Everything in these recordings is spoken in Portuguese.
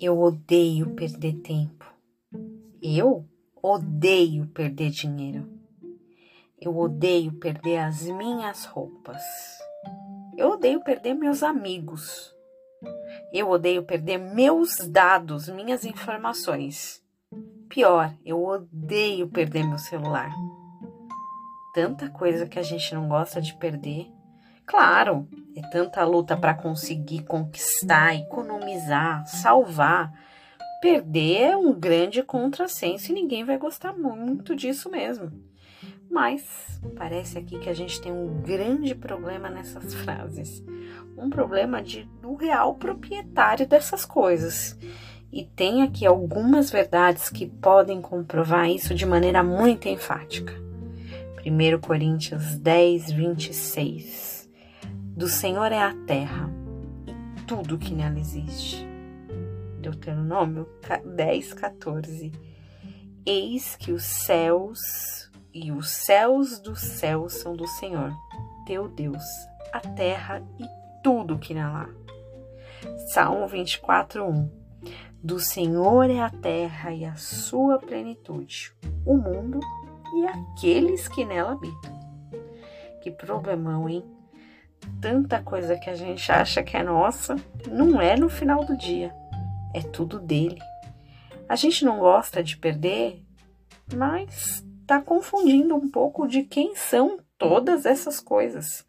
Eu odeio perder tempo. Eu odeio perder dinheiro. Eu odeio perder as minhas roupas. Eu odeio perder meus amigos. Eu odeio perder meus dados, minhas informações. Pior, eu odeio perder meu celular. Tanta coisa que a gente não gosta de perder. Claro, é tanta luta para conseguir conquistar, economizar, salvar. Perder é um grande contrassenso e ninguém vai gostar muito disso mesmo. Mas parece aqui que a gente tem um grande problema nessas frases. Um problema de, do real proprietário dessas coisas. E tem aqui algumas verdades que podem comprovar isso de maneira muito enfática. 1 Coríntios 10, 26 do Senhor é a terra e tudo que nela existe. Deuteronômio 10, 14. Eis que os céus e os céus dos céus são do Senhor, teu Deus, a terra e tudo que nela há. Salmo 24, 1. Do Senhor é a terra e a sua plenitude, o mundo e aqueles que nela habitam. Que problemão, hein? Tanta coisa que a gente acha que é nossa, não é no final do dia. É tudo dele. A gente não gosta de perder, mas está confundindo um pouco de quem são todas essas coisas: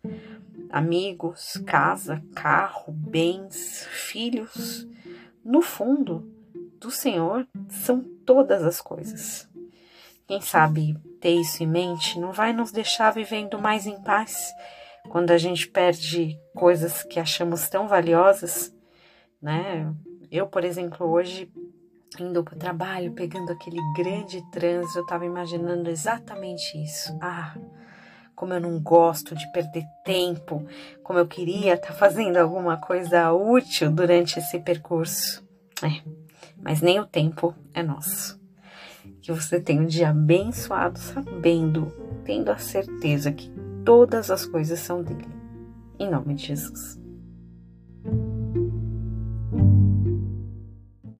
amigos, casa, carro, bens, filhos. No fundo, do Senhor são todas as coisas. Quem sabe ter isso em mente não vai nos deixar vivendo mais em paz quando a gente perde coisas que achamos tão valiosas, né? Eu, por exemplo, hoje indo para o trabalho, pegando aquele grande trânsito, eu estava imaginando exatamente isso. Ah, como eu não gosto de perder tempo, como eu queria estar tá fazendo alguma coisa útil durante esse percurso. É, mas nem o tempo é nosso. Que você tenha um dia abençoado, sabendo, tendo a certeza que todas as coisas são dele. Em nome de Jesus.